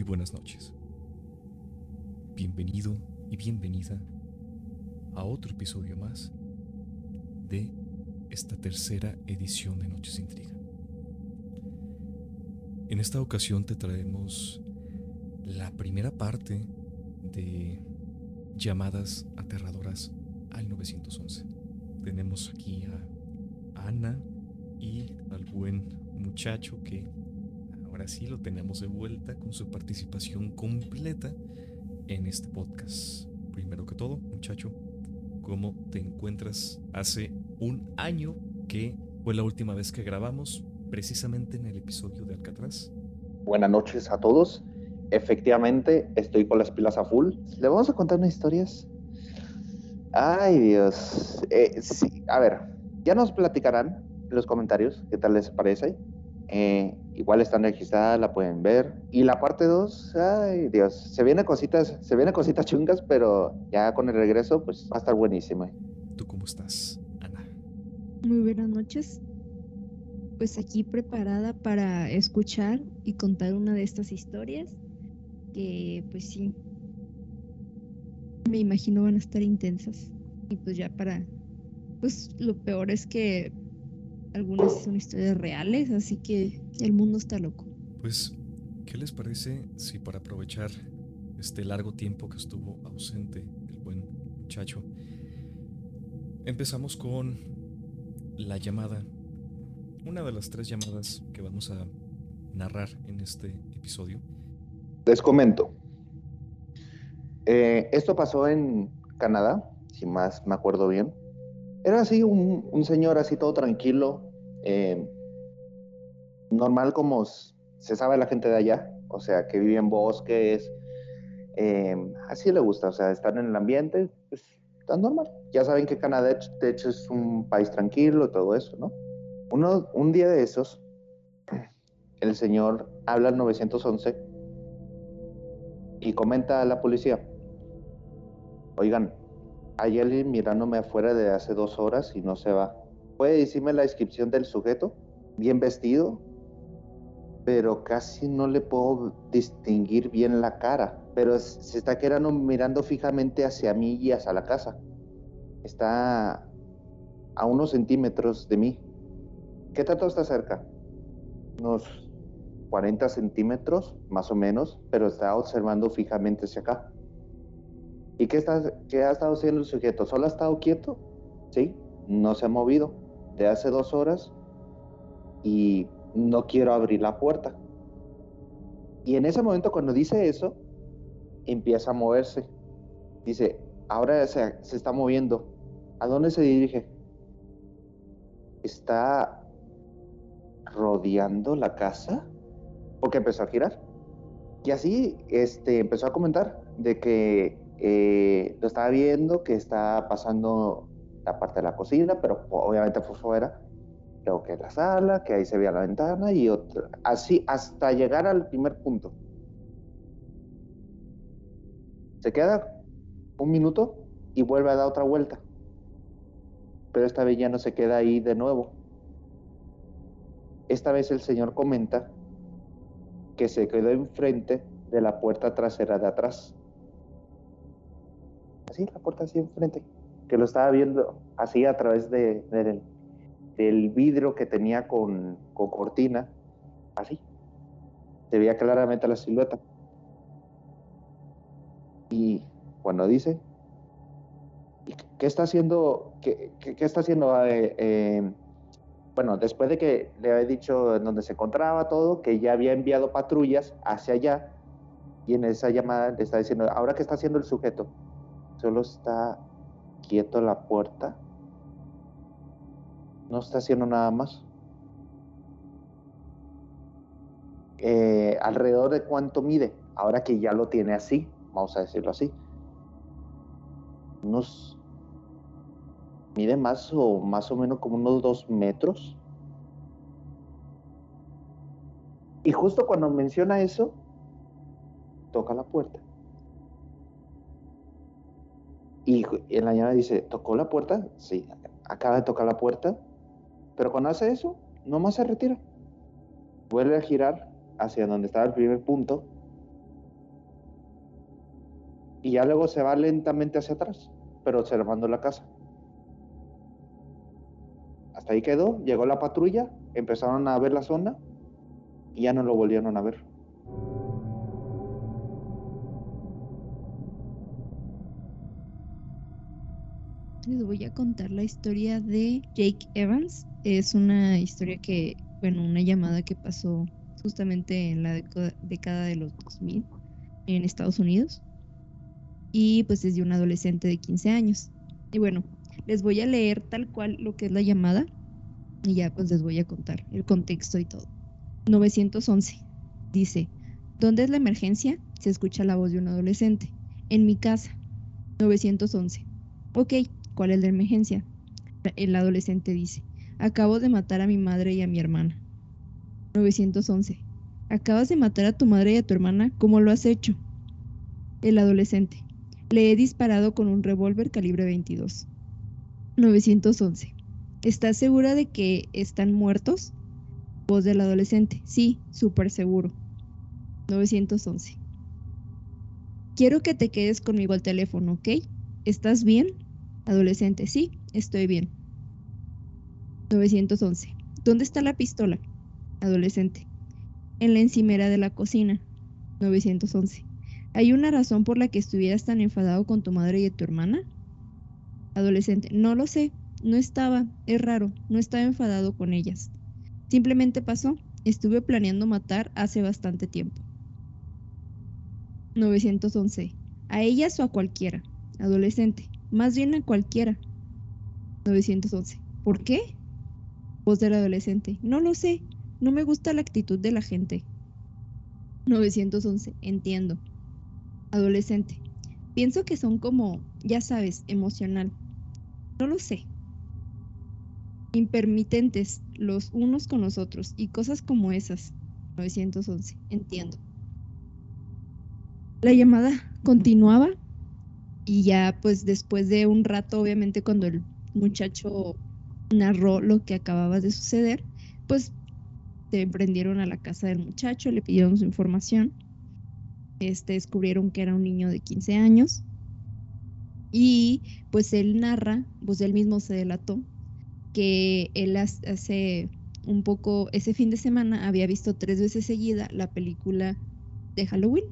Muy buenas noches. Bienvenido y bienvenida a otro episodio más de esta tercera edición de Noches Intriga. En esta ocasión te traemos la primera parte de llamadas aterradoras al 911. Tenemos aquí a Ana y al buen muchacho que ahora sí lo tenemos de vuelta con su participación completa en este podcast. Primero que todo, muchacho, ¿cómo te encuentras? Hace un año que fue la última vez que grabamos, precisamente en el episodio de Alcatraz. Buenas noches a todos. Efectivamente, estoy con las pilas a full. ¿Le vamos a contar unas historias? Ay, Dios. Eh, sí, a ver, ya nos platicarán en los comentarios qué tal les parece. Eh, igual están registradas, la pueden ver. Y la parte 2, ay Dios, se vienen cositas, se vienen cositas chungas, pero ya con el regreso, pues va a estar buenísimo. ¿Tú cómo estás, Ana? Muy buenas noches. Pues aquí preparada para escuchar y contar una de estas historias que pues sí, me imagino van a estar intensas. Y pues ya para, pues lo peor es que algunas son historias reales, así que el mundo está loco. Pues, ¿qué les parece si para aprovechar este largo tiempo que estuvo ausente el buen muchacho, empezamos con la llamada, una de las tres llamadas que vamos a narrar en este episodio? Les comento. Eh, esto pasó en Canadá, si más me acuerdo bien. Era así un, un señor así todo tranquilo, eh, normal como se sabe la gente de allá, o sea, que vive en bosques, eh, así le gusta, o sea, estar en el ambiente, pues tan normal. Ya saben que Canadá, de hecho, es un país tranquilo todo eso, ¿no? Uno, un día de esos, el señor habla al 911 y comenta a la policía, oigan, hay alguien mirándome afuera de hace dos horas y no se va. ¿Puede decirme la descripción del sujeto? Bien vestido, pero casi no le puedo distinguir bien la cara. Pero se está quedando mirando fijamente hacia mí y hacia la casa. Está a unos centímetros de mí. ¿Qué tanto está cerca? Unos 40 centímetros, más o menos, pero está observando fijamente hacia acá. ¿Y qué, está, qué ha estado haciendo el sujeto? ¿Solo ha estado quieto? ¿Sí? No se ha movido de hace dos horas y no quiero abrir la puerta. Y en ese momento cuando dice eso, empieza a moverse. Dice, ahora se, se está moviendo. ¿A dónde se dirige? Está rodeando la casa porque empezó a girar. Y así este, empezó a comentar de que eh, lo estaba viendo, que está pasando la parte de la cocina, pero obviamente fue fuera. Luego que la sala, que ahí se veía la ventana y otra. Así hasta llegar al primer punto. Se queda un minuto y vuelve a dar otra vuelta. Pero esta vez ya no se queda ahí de nuevo. Esta vez el señor comenta que se quedó enfrente de la puerta trasera de atrás. Así, la puerta así enfrente. Que lo estaba viendo así a través de, del, vidrio que tenía con, con cortina. Así. Se veía claramente la silueta. Y cuando dice, ¿qué está haciendo? ¿Qué, está haciendo? Eh, eh, bueno, después de que le había dicho en donde se encontraba todo, que ya había enviado patrullas hacia allá, y en esa llamada le está diciendo, ahora qué está haciendo el sujeto, solo está quieto la puerta, no está haciendo nada más. Eh, alrededor de cuánto mide, ahora que ya lo tiene así, vamos a decirlo así, unos mide más o más o menos como unos dos metros. Y justo cuando menciona eso, toca la puerta. Y en la llamada dice, ¿tocó la puerta? Sí, acaba de tocar la puerta. Pero cuando hace eso, nomás se retira. Vuelve a girar hacia donde estaba el primer punto y ya luego se va lentamente hacia atrás, pero observando la casa. Hasta ahí quedó, llegó la patrulla, empezaron a ver la zona y ya no lo volvieron a ver. Les voy a contar la historia de Jake Evans. Es una historia que, bueno, una llamada que pasó justamente en la década de los 2000 en Estados Unidos. Y pues es de un adolescente de 15 años. Y bueno, les voy a leer tal cual lo que es la llamada y ya pues les voy a contar el contexto y todo. 911. Dice, ¿dónde es la emergencia? Se escucha la voz de un adolescente. En mi casa. 911. Ok, ¿cuál es la emergencia? El adolescente dice, acabo de matar a mi madre y a mi hermana. 911. Acabas de matar a tu madre y a tu hermana, ¿cómo lo has hecho? El adolescente. Le he disparado con un revólver calibre 22. 911. ¿Estás segura de que están muertos? Voz del adolescente. Sí, súper seguro. 911. Quiero que te quedes conmigo al teléfono, ¿ok? ¿Estás bien? Adolescente. Sí, estoy bien. 911. ¿Dónde está la pistola? Adolescente. En la encimera de la cocina. 911. ¿Hay una razón por la que estuvieras tan enfadado con tu madre y tu hermana? Adolescente. No lo sé. No estaba. Es raro. No estaba enfadado con ellas. Simplemente pasó. Estuve planeando matar hace bastante tiempo. 911. ¿A ellas o a cualquiera? Adolescente. Más bien a cualquiera. 911. ¿Por qué? Voz del adolescente. No lo sé. No me gusta la actitud de la gente. 911. Entiendo. Adolescente. Pienso que son como, ya sabes, emocional. No lo sé. Impermitentes los unos con los otros y cosas como esas. 911. Entiendo. La llamada continuaba y ya pues después de un rato, obviamente cuando el muchacho narró lo que acababa de suceder, pues se emprendieron a la casa del muchacho, le pidieron su información. Este, descubrieron que era un niño de 15 años. Y pues él narra, pues él mismo se delató, que él hace un poco, ese fin de semana había visto tres veces seguida la película de Halloween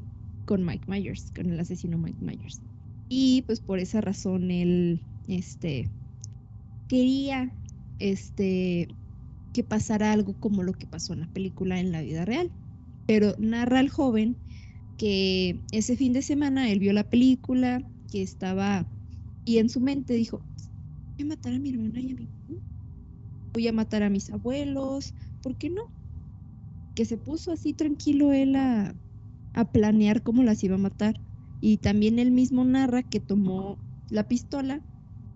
con Mike Myers, con el asesino Mike Myers. Y pues por esa razón él, este, quería, este, que pasara algo como lo que pasó en la película en la vida real. Pero narra al joven que ese fin de semana él vio la película, que estaba, y en su mente dijo, voy a matar a mi hermana y a mi voy a matar a mis abuelos, ¿por qué no? Que se puso así tranquilo él a, a planear cómo las iba a matar. Y también él mismo narra que tomó la pistola,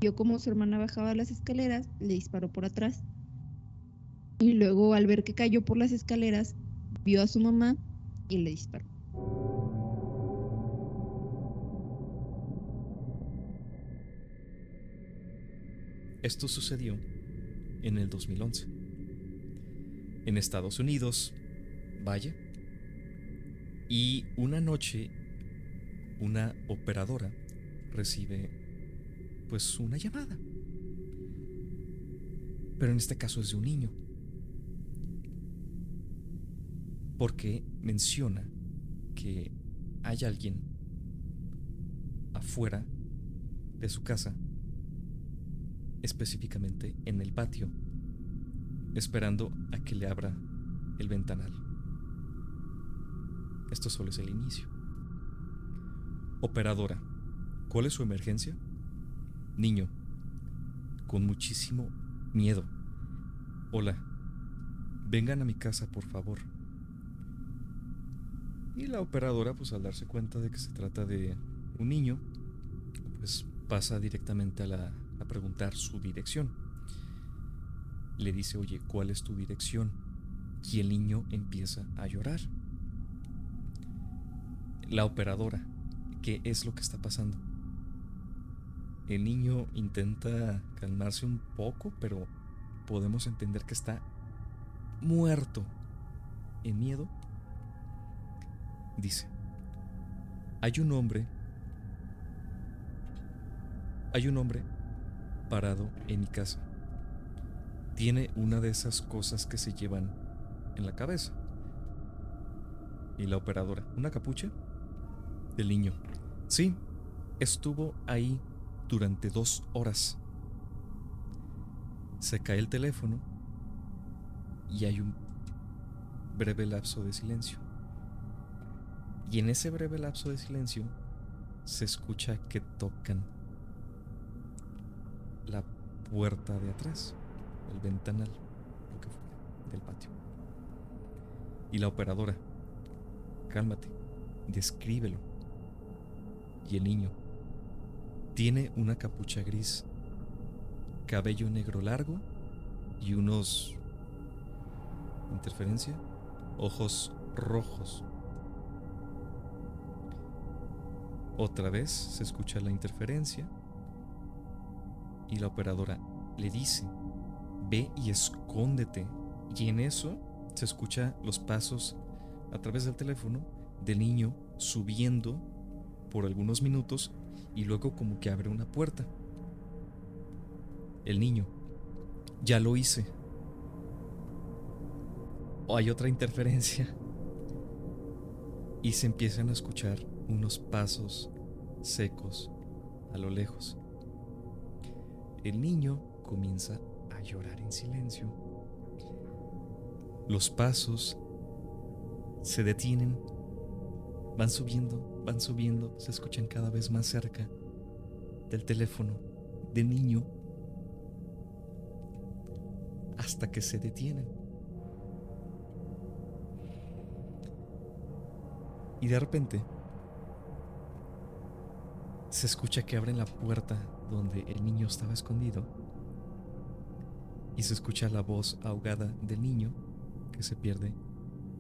vio cómo su hermana bajaba las escaleras, le disparó por atrás y luego al ver que cayó por las escaleras, vio a su mamá y le disparó. Esto sucedió en el 2011. En Estados Unidos, vaya. Y una noche, una operadora recibe pues una llamada. Pero en este caso es de un niño. porque menciona que hay alguien afuera de su casa, específicamente en el patio, esperando a que le abra el ventanal. Esto solo es el inicio. Operadora, ¿cuál es su emergencia? Niño, con muchísimo miedo. Hola, vengan a mi casa, por favor. Y la operadora, pues al darse cuenta de que se trata de un niño, pues pasa directamente a, la, a preguntar su dirección. Le dice, oye, ¿cuál es tu dirección? Y el niño empieza a llorar. La operadora, ¿qué es lo que está pasando? El niño intenta calmarse un poco, pero podemos entender que está muerto en miedo Dice, hay un hombre Hay un hombre parado en mi casa. Tiene una de esas cosas que se llevan en la cabeza. Y la operadora, una capucha del niño. Sí, estuvo ahí durante dos horas. Se cae el teléfono y hay un breve lapso de silencio. Y en ese breve lapso de silencio se escucha que tocan la puerta de atrás, el ventanal, lo que fue, del patio. Y la operadora, cálmate, descríbelo. Y el niño tiene una capucha gris, cabello negro largo y unos... interferencia, ojos rojos. Otra vez se escucha la interferencia y la operadora le dice, ve y escóndete. Y en eso se escucha los pasos a través del teléfono del niño subiendo por algunos minutos y luego como que abre una puerta. El niño, ya lo hice. O hay otra interferencia. Y se empiezan a escuchar unos pasos secos a lo lejos. El niño comienza a llorar en silencio. Los pasos se detienen, van subiendo, van subiendo, se escuchan cada vez más cerca del teléfono del niño hasta que se detienen. Y de repente se escucha que abren la puerta donde el niño estaba escondido y se escucha la voz ahogada del niño que se pierde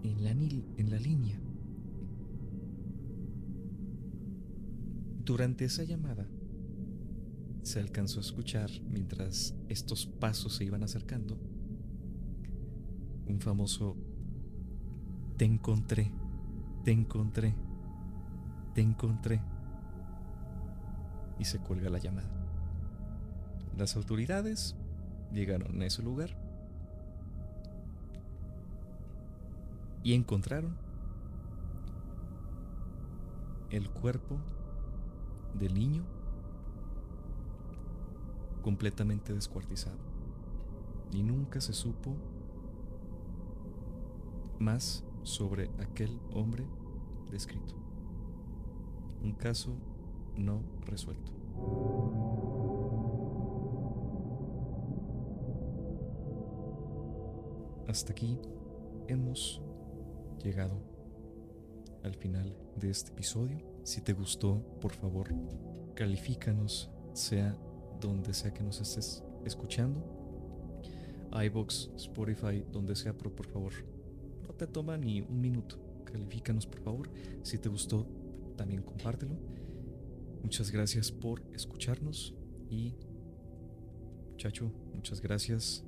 en la, en la línea. Durante esa llamada se alcanzó a escuchar mientras estos pasos se iban acercando un famoso te encontré, te encontré, te encontré y se cuelga la llamada. Las autoridades llegaron a ese lugar y encontraron el cuerpo del niño completamente descuartizado. Y nunca se supo más sobre aquel hombre descrito. Un caso no resuelto. Hasta aquí hemos llegado al final de este episodio. Si te gustó, por favor, califícanos, sea donde sea que nos estés escuchando. iBox, Spotify, donde sea, pero por favor, no te toma ni un minuto. Califícanos, por favor. Si te gustó, también compártelo. Muchas gracias por escucharnos y Chacho, muchas gracias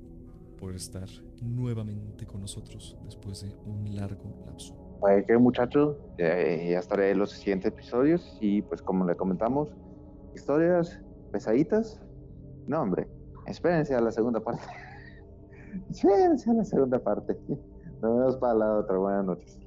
por estar nuevamente con nosotros después de un largo lapso. Que muchacho, ya estaré en los siguientes episodios y pues como le comentamos, historias pesaditas. No, hombre, espérense a la segunda parte. espérense a la segunda parte. Nos vemos para la otra. Buenas noches.